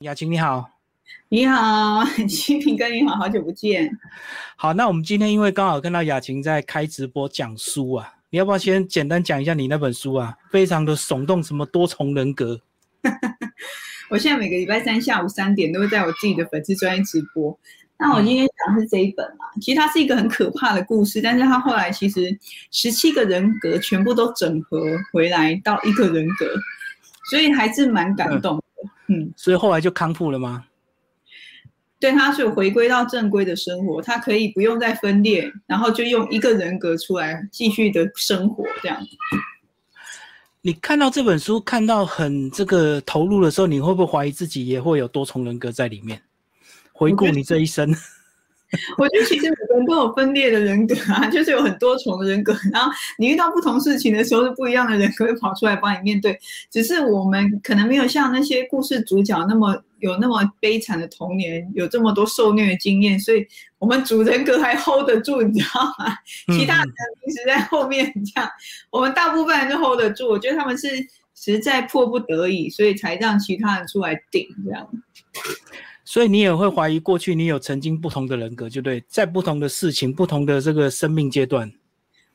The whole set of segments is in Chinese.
雅琴你好，你好，新平哥你好，好久不见。好，那我们今天因为刚好看到雅琴在开直播讲书啊，你要不要先简单讲一下你那本书啊？非常的耸动，什么多重人格？我现在每个礼拜三下午三点都会在我自己的粉丝专业直播。那我今天讲的是这一本啊，其实它是一个很可怕的故事，但是它后来其实十七个人格全部都整合回来到一个人格，所以还是蛮感动。嗯，所以后来就康复了吗？对，他是回归到正规的生活，他可以不用再分裂，然后就用一个人格出来继续的生活这样。你看到这本书，看到很这个投入的时候，你会不会怀疑自己也会有多重人格在里面？回顾你这一生。我觉得其实每个人都有分裂的人格啊，就是有很多重的人格。然后你遇到不同事情的时候，是不一样的人格会跑出来帮你面对。只是我们可能没有像那些故事主角那么有那么悲惨的童年，有这么多受虐的经验，所以我们主人格还 hold 得住，你知道吗？其他人平时在后面这样，我们大部分人都 hold 得住。我觉得他们是实在迫不得已，所以才让其他人出来顶这样。所以你也会怀疑过去你有曾经不同的人格，就对，在不同的事情、不同的这个生命阶段。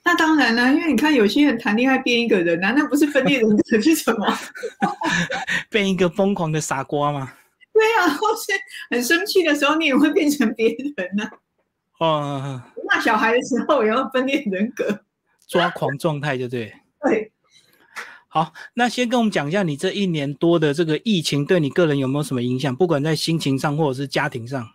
那当然了，因为你看有些人谈恋爱变一个人，难道不是分裂人格是什么？变一个疯狂的傻瓜吗？对啊，或是很生气的时候，你也会变成别人呢。哦。骂小孩的时候也要分裂人格，抓狂状态，对不对？对。好，那先跟我们讲一下，你这一年多的这个疫情对你个人有没有什么影响？不管在心情上或者是家庭上。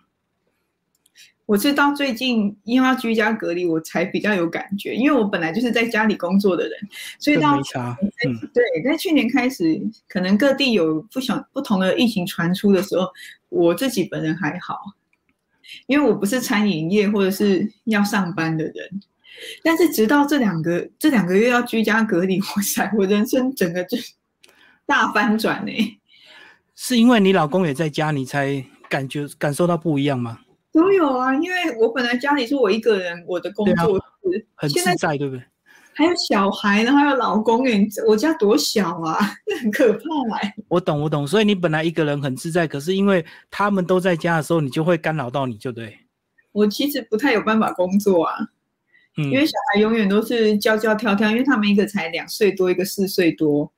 我是到最近因为要居家隔离，我才比较有感觉。因为我本来就是在家里工作的人，所以到嗯，对，在去年开始，可能各地有不想不同的疫情传出的时候，我自己本人还好，因为我不是餐饮业或者是要上班的人。但是直到这两个这两个月要居家隔离，哇塞，我人生整个就大翻转呢。是因为你老公也在家，你才感觉感受到不一样吗？都有啊，因为我本来家里是我一个人，我的工作是很自在，对不对？还有小孩，然后还有老公，哎，我家多小啊，很可怕哎。我懂，我懂，所以你本来一个人很自在，可是因为他们都在家的时候，你就会干扰到你，就对。我其实不太有办法工作啊。因为小孩永远都是叫叫跳跳，因为他们一个才两岁多，一个四岁多，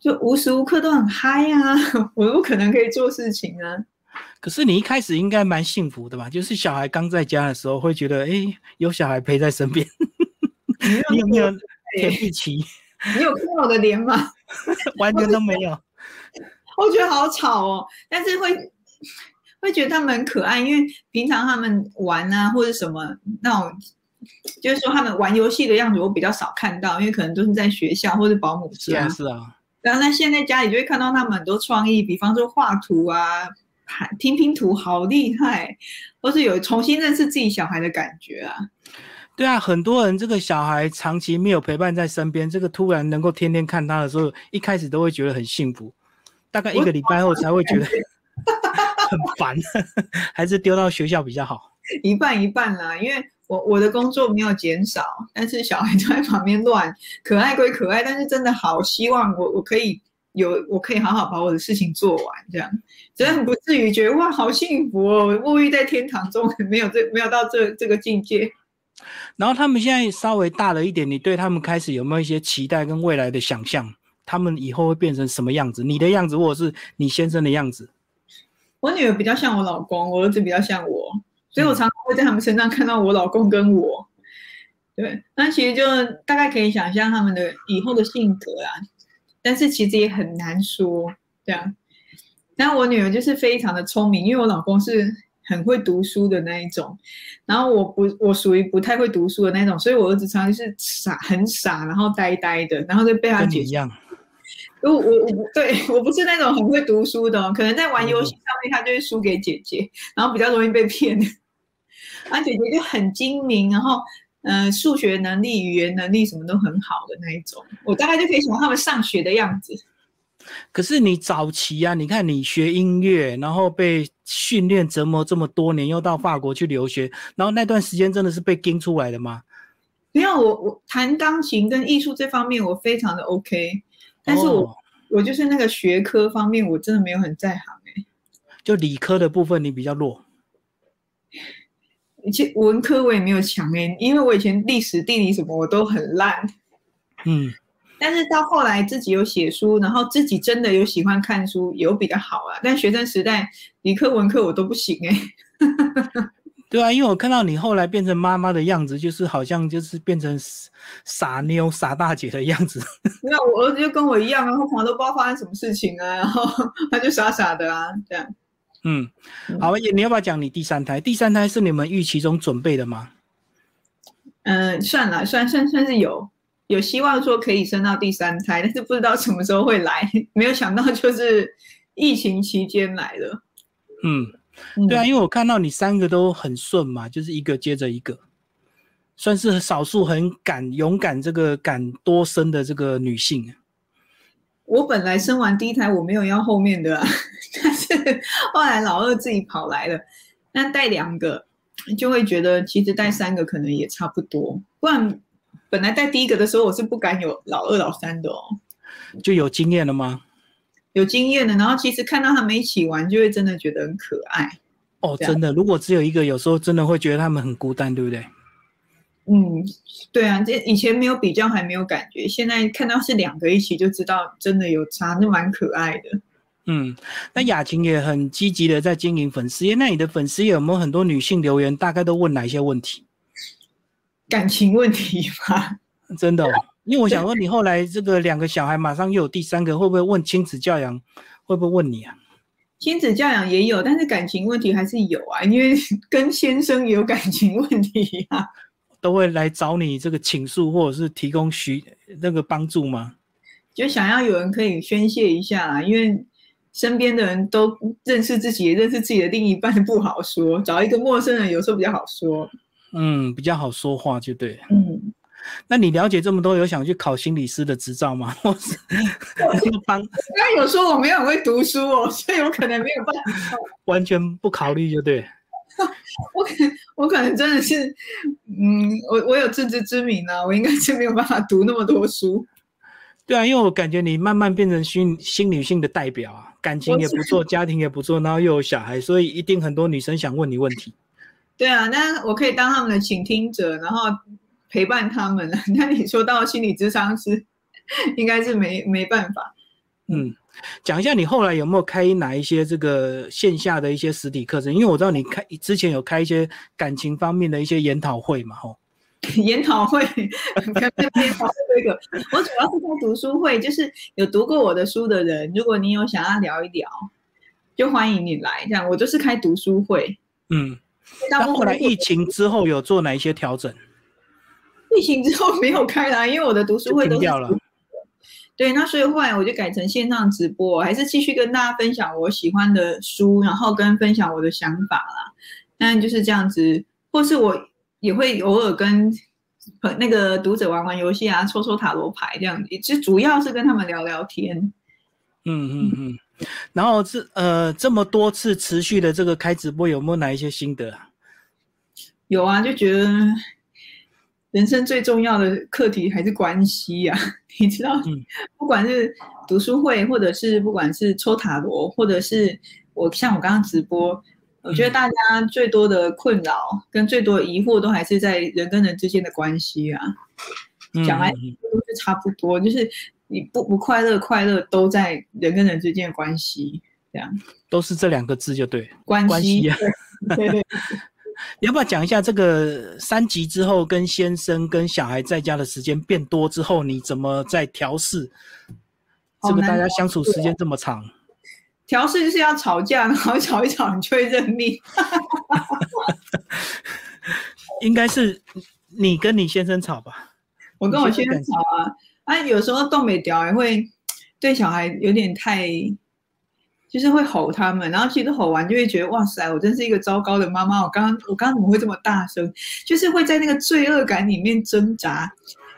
就无时无刻都很嗨啊！我不可能可以做事情啊。可是你一开始应该蛮幸福的吧？就是小孩刚在家的时候，会觉得哎，有小孩陪在身边。你有没有甜蜜期？你有看我的脸吗？完全都没有。我觉得好吵哦，但是会会觉得他们很可爱，因为平常他们玩啊或者什么那种。就是说，他们玩游戏的样子我比较少看到，因为可能都是在学校或者保姆家。是啊。然后那现在家里就会看到他们很多创意，比方说画图啊、拼拼图，好厉害，或是有重新认识自己小孩的感觉啊。对啊，很多人这个小孩长期没有陪伴在身边，这个突然能够天天看他的时候，一开始都会觉得很幸福，大概一个礼拜后才会觉得很烦，还是丢到学校比较好。一半一半啦，因为。我我的工作没有减少，但是小孩就在旁边乱，可爱归可爱，但是真的好希望我我可以有我可以好好把我的事情做完，这样真的不至于觉得哇好幸福哦，沐浴在天堂中，没有这没有到这这个境界。然后他们现在稍微大了一点，你对他们开始有没有一些期待跟未来的想象？他们以后会变成什么样子？你的样子，或者是你先生的样子？我女儿比较像我老公，我儿子比较像我。所以我常常会在他们身上看到我老公跟我，对，那其实就大概可以想象他们的以后的性格啊，但是其实也很难说，这样。但我女儿就是非常的聪明，因为我老公是很会读书的那一种，然后我不，我属于不太会读书的那种，所以我儿子常常是傻，很傻，然后呆呆的，然后就被他姐一样。我我我对 我不是那种很会读书的，可能在玩游戏上面他就会输给姐姐，然后比较容易被骗。啊，姐姐就很精明，然后，嗯，数学能力、语言能力什么都很好的那一种，我大概就可以想他们上学的样子。可是你早期啊，你看你学音乐，然后被训练折磨这么多年，又到法国去留学，然后那段时间真的是被盯出来的吗？没有，我我弹钢琴跟艺术这方面我非常的 OK，但是我我就是那个学科方面我真的没有很在行哎。就理科的部分你比较弱。其实文科我也没有强哎，因为我以前历史、地理什么我都很烂。嗯，但是到后来自己有写书，然后自己真的有喜欢看书，有比较好啊。但学生时代理科、文科我都不行哎。对啊，因为我看到你后来变成妈妈的样子，就是好像就是变成傻妞、傻大姐的样子。那我儿子就跟我一样啊，他常常都不知道发生什么事情啊，然后 他就傻傻的啊，这样。嗯，好，你要不要讲你第三胎？第三胎是你们预期中准备的吗？嗯，算了，算算算是有有希望说可以生到第三胎，但是不知道什么时候会来，没有想到就是疫情期间来了。嗯，对啊，因为我看到你三个都很顺嘛，就是一个接着一个，算是少数很敢勇敢这个敢多生的这个女性。我本来生完第一胎我没有要后面的。但是后来老二自己跑来了，那带两个就会觉得其实带三个可能也差不多。不然本来带第一个的时候我是不敢有老二老三的哦。就有经验了吗？有经验的，然后其实看到他们一起玩，就会真的觉得很可爱。哦，真的，如果只有一个，有时候真的会觉得他们很孤单，对不对？嗯，对啊，这以前没有比较还没有感觉，现在看到是两个一起就知道真的有差，那蛮可爱的。嗯，那雅琴也很积极的在经营粉丝页。那你的粉丝有没有很多女性留言？大概都问哪一些问题？感情问题吗？真的，因为我想问你后来这个两个小孩，马上又有第三个，会不会问亲子教养？会不会问你啊？亲子教养也有，但是感情问题还是有啊，因为跟先生也有感情问题啊。都会来找你这个倾诉，或者是提供许那个帮助吗？就想要有人可以宣泄一下，因为。身边的人都认识自己，认识自己的另一半不好说，找一个陌生人有时候比较好说。嗯，比较好说话就对。嗯，那你了解这么多，有想去考心理师的执照吗？或是帮？那有说我没有很会读书哦，所以有可能没有办法。完全不考虑就对。我可我可能真的是，嗯，我我有自知之明呢，我应该是没有办法读那么多书。对啊，因为我感觉你慢慢变成新新女性的代表啊，感情也不错，家庭也不错，然后又有小孩，所以一定很多女生想问你问题。对啊，那我可以当他们的倾听者，然后陪伴他们。那你说到心理智商是，应该是没没办法。嗯，讲一下你后来有没有开哪一些这个线下的一些实体课程？因为我知道你开之前有开一些感情方面的一些研讨会嘛，吼。研讨会，研讨会这个，我主要是在读书会，就是有读过我的书的人，如果你有想要聊一聊，就欢迎你来。这样，我就是开读书会。嗯，那后来疫情之后有做哪一些调整？疫情之后没有开啦，因为我的读书会都掉了。对，那所以后来我就改成线上直播，还是继续跟大家分享我喜欢的书，然后跟分享我的想法啦。但就是这样子，或是我。也会偶尔跟那个读者玩玩游戏啊，抽抽塔罗牌这样子，其实主要是跟他们聊聊天。嗯嗯嗯。然后这呃这么多次持续的这个开直播，有没有哪一些心得啊？有啊，就觉得人生最重要的课题还是关系呀。你知道，不管是读书会，或者是不管是抽塔罗，或者是我像我刚刚直播。我觉得大家最多的困扰跟最多疑惑都还是在人跟人之间的关系啊，讲来都是差不多，就是你不不快乐，快乐都在人跟人之间的关系，这样都是这两个字就对，关系。对对。你要不要讲一下这个三级之后跟先生跟小孩在家的时间变多之后，你怎么在调试？这个大家相处时间这么长。调试就是要吵架，然后吵一吵你就会认命。应该是你跟你先生吵吧？我跟我先生吵啊，啊，有时候东北调也会对小孩有点太，就是会吼他们，然后其实吼完就会觉得哇塞，我真是一个糟糕的妈妈，我刚刚我刚刚怎么会这么大声？就是会在那个罪恶感里面挣扎。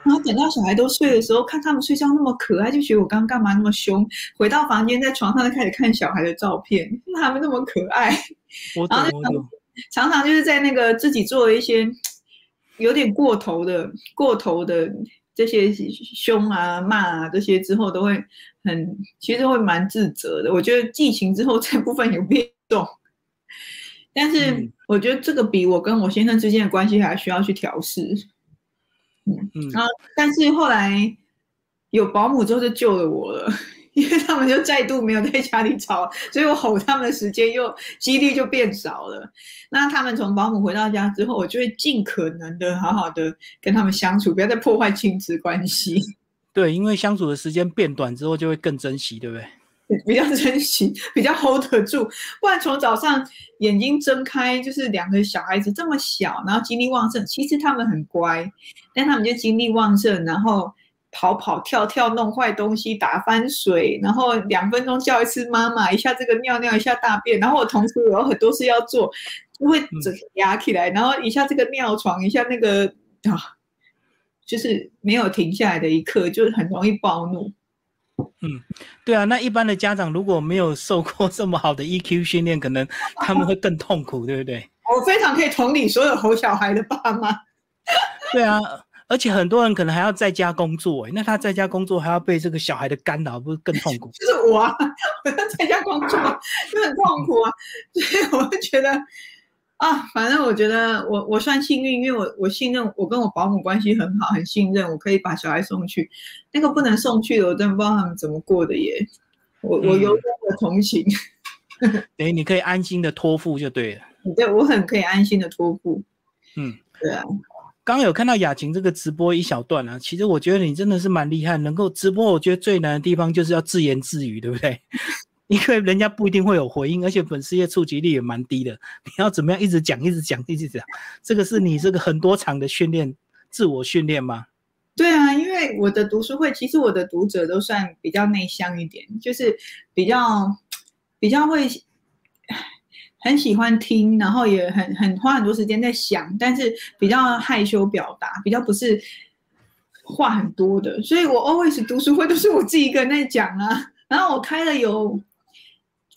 然后等到小孩都睡的时候，看他们睡觉那么可爱，就觉得我刚刚干嘛那么凶？回到房间，在床上就开始看小孩的照片，他们那么可爱。我懂，我懂。常常就是在那个自己做了一些有点过头的、过头的这些凶啊、骂啊这些之后，都会很其实会蛮自责的。我觉得寄情之后这部分有变动，但是我觉得这个比我跟我先生之间的关系还需要去调试。嗯嗯，然后但是后来有保姆之后就救了我了。他们就再度没有在家里吵，所以我吼他们的时间又几率就变少了。那他们从保姆回到家之后，我就会尽可能的好好的跟他们相处，不要再破坏亲子关系。对，因为相处的时间变短之后，就会更珍惜，对不对？比较珍惜，比较 hold 得住。不然从早上眼睛睁开，就是两个小孩子这么小，然后精力旺盛。其实他们很乖，但他们就精力旺盛，然后。跑跑跳跳弄坏东西打翻水，然后两分钟叫一次妈妈，一下这个尿尿一下大便，然后我同时有很多事要做，就会整压起来，然后一下这个尿床，一下那个啊，就是没有停下来的一刻，就是很容易暴怒。嗯，对啊，那一般的家长如果没有受过 这么好的 EQ 训练，可能 他们会更痛苦，对不对？我非常可以同理所有吼小孩的爸妈。对啊。而且很多人可能还要在家工作，那他在家工作还要被这个小孩的干扰，不是更痛苦？就是我啊，我 要在家工作就很痛苦啊，所以我就觉得啊，反正我觉得我我算幸运，因为我我信任我跟我保姆关系很好，很信任，我可以把小孩送去。那个不能送去的，我真的不知道他们怎么过的耶。我我由衷的同情。等于你可以安心的托付就对了。对，我很可以安心的托付。嗯，对啊。刚有看到雅琴这个直播一小段啊，其实我觉得你真的是蛮厉害，能够直播。我觉得最难的地方就是要自言自语，对不对？因为人家不一定会有回应，而且粉丝页触及率也蛮低的。你要怎么样一直讲、一直讲、一直讲？这个是你这个很多场的训练、自我训练吗？对啊，因为我的读书会，其实我的读者都算比较内向一点，就是比较比较会。很喜欢听，然后也很很花很多时间在想，但是比较害羞表达，比较不是话很多的，所以我 always 读书会都是我自己一个人在讲啊。然后我开了有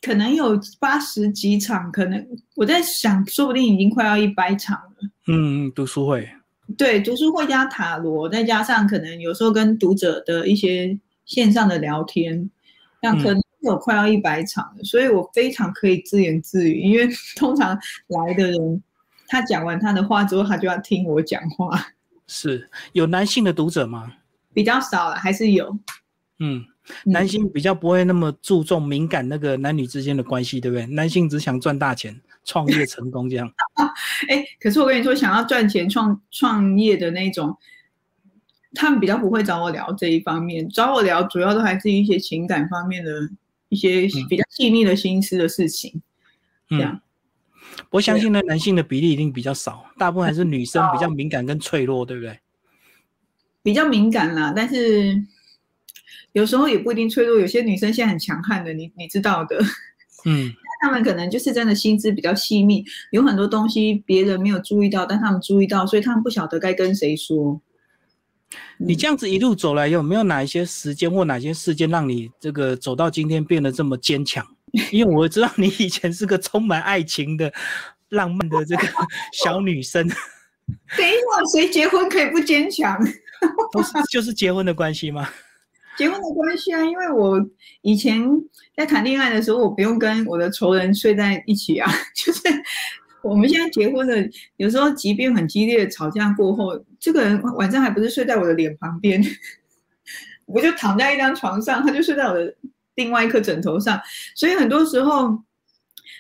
可能有八十几场，可能我在想，说不定已经快要一百场了。嗯，读书会，对，读书会加塔罗，再加上可能有时候跟读者的一些线上的聊天，那可能。有快要一百场了，所以我非常可以自言自语。因为 通常来的人，他讲完他的话之后，他就要听我讲话。是有男性的读者吗？比较少了，还是有。嗯，男性比较不会那么注重敏感那个男女之间的关系，对不对？男性只想赚大钱、创业成功这样。哎，可是我跟你说，想要赚钱、创创业的那种。他们比较不会找我聊这一方面，找我聊主要都还是一些情感方面的一些比较细腻的心思的事情。这样，我相信呢，男性的比例一定比较少，大部分还是女生比较 敏感跟脆弱，对不对？比较敏感啦，但是有时候也不一定脆弱。有些女生现在很强悍的，你你知道的。嗯，他们可能就是真的心思比较细密，有很多东西别人没有注意到，但他们注意到，所以他们不晓得该跟谁说。你这样子一路走来，有没有哪一些时间或哪些事件让你这个走到今天变得这么坚强？因为我知道你以前是个充满爱情的、浪漫的这个小女生。等一下，谁结婚可以不坚强？都是就是结婚的关系吗？结婚的关系啊，因为我以前在谈恋爱的时候，我不用跟我的仇人睡在一起啊，就是。我们现在结婚了，有时候即便很激烈的吵架过后，这个人晚上还不是睡在我的脸旁边，我就躺在一张床上，他就睡在我的另外一颗枕头上，所以很多时候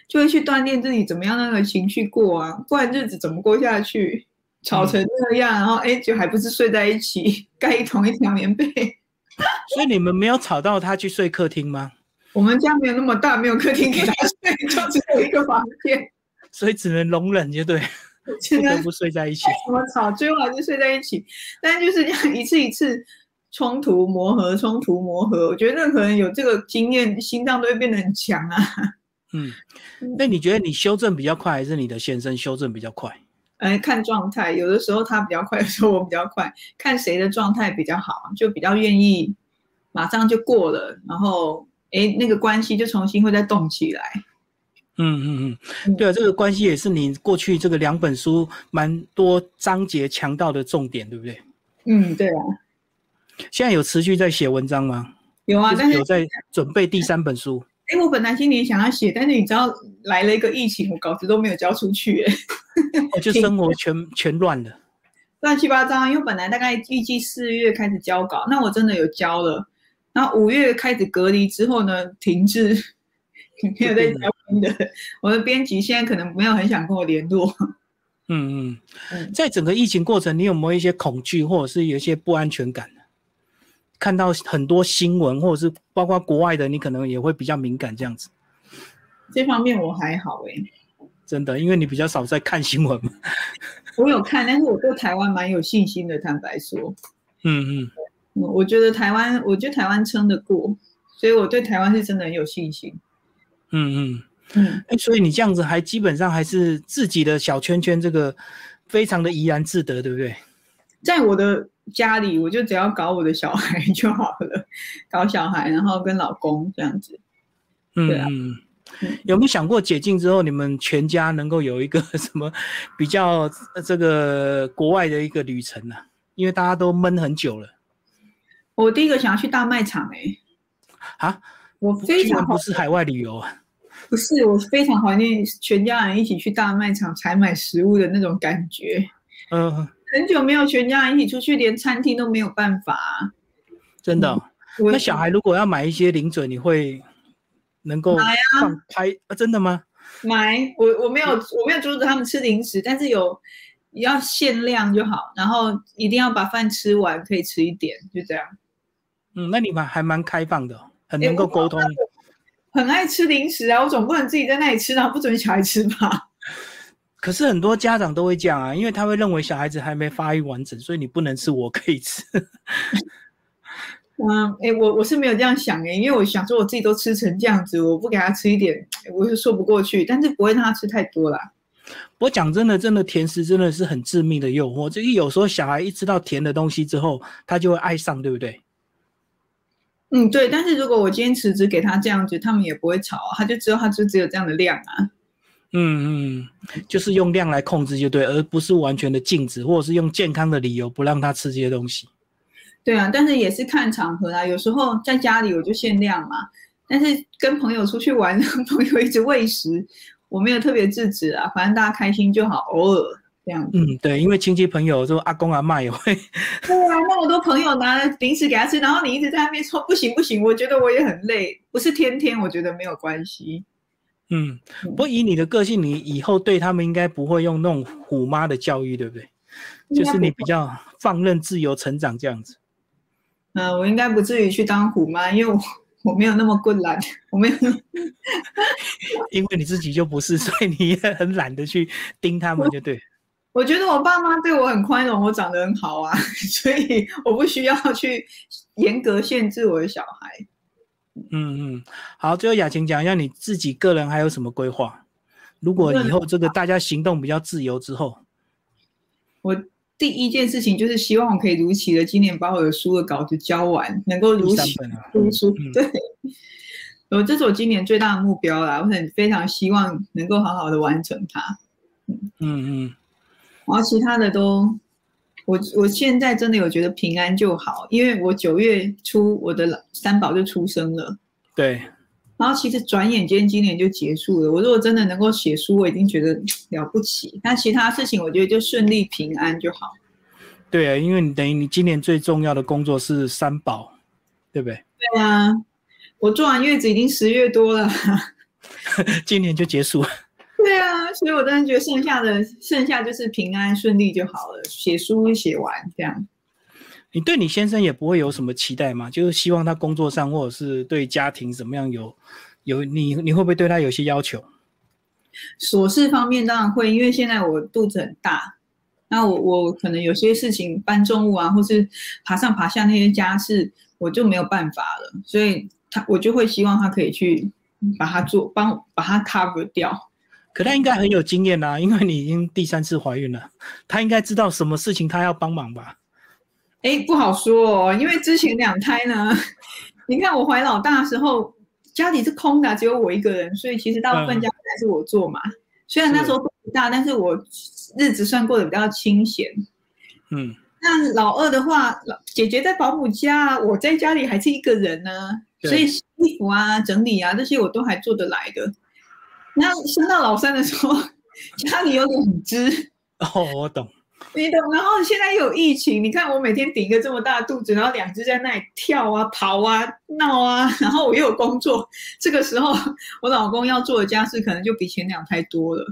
就会去锻炼自己怎么样那个情绪过啊，不然日子怎么过下去？吵成那样，然后哎，就还不是睡在一起，盖同一条棉被。所以你们没有吵到他去睡客厅吗？我们家没有那么大，没有客厅给他睡，就只有一个房间。所以只能容忍，就对，不得不睡在一起。怎么吵，最后还是睡在一起。但就是这样一次一次冲突磨合，冲突磨合。我觉得任何人有这个经验，心脏都会变得很强啊。嗯，那你觉得你修正比较快，还是你的先生修正比较快？哎，看状态，有的时候他比较快，有时候我比较快，看谁的状态比较好，就比较愿意马上就过了，然后哎，那个关系就重新会再动起来。嗯嗯嗯，对啊，这个关系也是你过去这个两本书蛮多章节强调的重点，对不对？嗯，对啊。现在有持续在写文章吗？有啊，但是有在准备第三本书。哎，我本来今年想要写，但是你知道来了一个疫情，我稿子都没有交出去，哎，就生活全全乱了，乱七八糟。因为本来大概预计四月开始交稿，那我真的有交了，然后五月开始隔离之后呢，停滞，没有在交新的。我的编辑现在可能没有很想跟我联络。嗯嗯，在整个疫情过程，你有没有一些恐惧，或者是有一些不安全感？看到很多新闻，或者是包括国外的，你可能也会比较敏感这样子。这方面我还好哎，真的，因为你比较少在看新闻嘛。我有看，但是我对台湾蛮有信心的。坦白说，嗯嗯，我觉得台湾，我觉得台湾撑得过，所以我对台湾是真的很有信心。嗯嗯嗯，哎，所以你这样子还基本上还是自己的小圈圈，这个非常的怡然自得，对不对？在我的。家里我就只要搞我的小孩 就好了，搞小孩，然后跟老公这样子。嗯，有没有想过解禁之后，你们全家能够有一个 什么比较这个国外的一个旅程呢？因为大家都闷很久了。我第一个想要去大卖场哎。啊？我非常不是海外旅游啊。不是，我非常怀念全家人一起去大卖场采买食物的那种感觉。嗯。很久没有全家人一起出去，连餐厅都没有办法。真的？那小孩如果要买一些零嘴，你会能够买啊？拍啊？真的吗？买，我我没有我没有阻止他们吃零食，但是有要限量就好，然后一定要把饭吃完，可以吃一点，就这样。嗯，那你们还蛮开放的，很能够沟通。很爱吃零食啊！我总不能自己在那里吃，然后不准小孩吃吧？可是很多家长都会这样啊，因为他会认为小孩子还没发育完整，所以你不能吃，我可以吃。嗯，哎，我我是没有这样想哎，因为我想说我自己都吃成这样子，我不给他吃一点，我是说不过去。但是不会让他吃太多啦。我讲真的，真的甜食真的是很致命的诱惑。这个有时候小孩一吃到甜的东西之后，他就会爱上，对不对？嗯，对。但是如果我坚持只给他这样子，他们也不会吵啊，他就知道他就只有这样的量啊。嗯嗯，就是用量来控制就对，而不是完全的禁止，或者是用健康的理由不让他吃这些东西。对啊，但是也是看场合啊。有时候在家里我就限量嘛，但是跟朋友出去玩，朋友一直喂食，我没有特别制止啊，反正大家开心就好，偶尔这样。嗯，对，因为亲戚朋友说阿公阿妈也会。对啊，那么多朋友拿零食给他吃，然后你一直在那边说不行不行，我觉得我也很累，不是天天，我觉得没有关系。嗯，不过以你的个性，你以后对他们应该不会用那种虎妈的教育，对不对？就是你比较放任自由成长这样子。嗯，我应该不至于去当虎妈，因为我我没有那么困懒，我没有。因为你自己就不是，所以你也很懒得去盯他们，就对。我觉得我爸妈对我很宽容，我长得很好啊，所以我不需要去严格限制我的小孩。嗯嗯，好，最后雅琴讲一下你自己个人还有什么规划？如果以后这个大家行动比较自由之后，我第一件事情就是希望我可以如期的今年把我的书的稿子交完，能够如期读书。对，呃，这是我今年最大的目标啦，我很非常希望能够好好的完成它。嗯嗯，然后其他的都。我我现在真的有觉得平安就好，因为我九月初我的三宝就出生了，对，然后其实转眼间今年就结束了。我如果真的能够写书，我已经觉得 了不起。那其他事情我觉得就顺利平安就好。对啊，因为你等于你今年最重要的工作是三宝，对不对？对啊，我做完月子已经十月多了，今年就结束了。所以我真的觉得剩下的剩下就是平安顺利就好了，写书写完这样。你对你先生也不会有什么期待吗？就是希望他工作上或者是对家庭怎么样有有你你会不会对他有些要求？琐事方面当然会，因为现在我肚子很大，那我我可能有些事情搬重物啊，或是爬上爬下那些家事，我就没有办法了，所以他我就会希望他可以去把它做，帮把它 cover 掉。可他应该很有经验啦，因为你已经第三次怀孕了，他应该知道什么事情他要帮忙吧？哎，不好说哦，因为之前两胎呢，你看我怀老大的时候家里是空的，只有我一个人，所以其实大部分家务还是我做嘛。虽然那时候不大，但是我日子算过得比较清闲。嗯，那老二的话，老姐姐在保姆家，我在家里还是一个人呢，对所以洗衣服啊、整理啊这些我都还做得来的。那升到老三的时候，家里有两只，哦，我懂。你懂？然后现在又有疫情，你看我每天顶一个这么大的肚子，然后两只在那里跳啊、跑啊、闹啊，然后我又有工作，这个时候我老公要做的家事可能就比前两胎多了。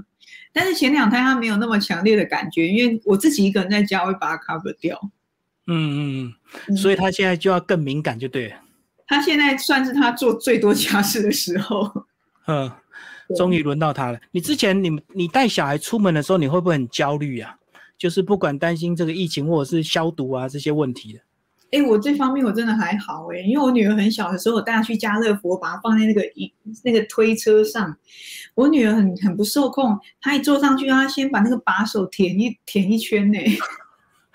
但是前两胎他没有那么强烈的感觉，因为我自己一个人在家，我会把它 cover 掉。嗯嗯嗯，所以他现在就要更敏感，就对了。他现在算是他做最多家事的时候。嗯，对终于轮到他了。你之前你你带小孩出门的时候，你会不会很焦虑啊？就是不管担心这个疫情或者是消毒啊这些问题的。哎，我这方面我真的还好哎，因为我女儿很小的时候，我带她去家乐福，我把她放在那个一那个推车上。我女儿很很不受控，她一坐上去，她先把那个把手舔一舔一圈呢。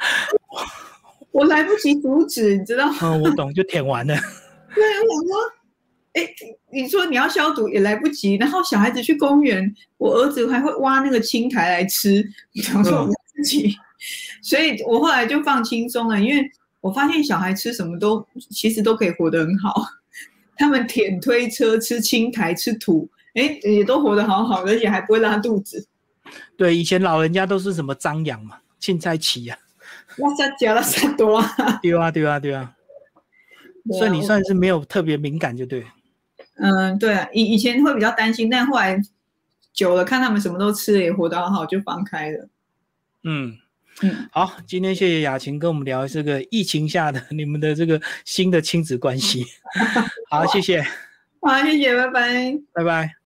我来不及阻止，你知道吗？嗯，我懂，就舔完了。对，我想说，哎，你说你要消毒也来不及，然后小孩子去公园，我儿子还会挖那个青苔来吃，想说我自己，所以我后来就放轻松了，因为我发现小孩吃什么都其实都可以活得很好，他们舔推车、吃青苔、吃土，哎，也都活得好好的，而且还不会拉肚子。对，以前老人家都是什么张扬嘛，青菜起呀，拉萨加拉萨多啊，对啊，对啊，对啊。所以你算是没有特别敏感，就对。嗯，对啊，以以前会比较担心，但后来久了看他们什么都吃了，也活得很好，就放开了。嗯嗯，好，今天谢谢雅琴跟我们聊这个疫情下的 你们的这个新的亲子关系。好，谢谢，好，谢谢，拜拜。拜拜。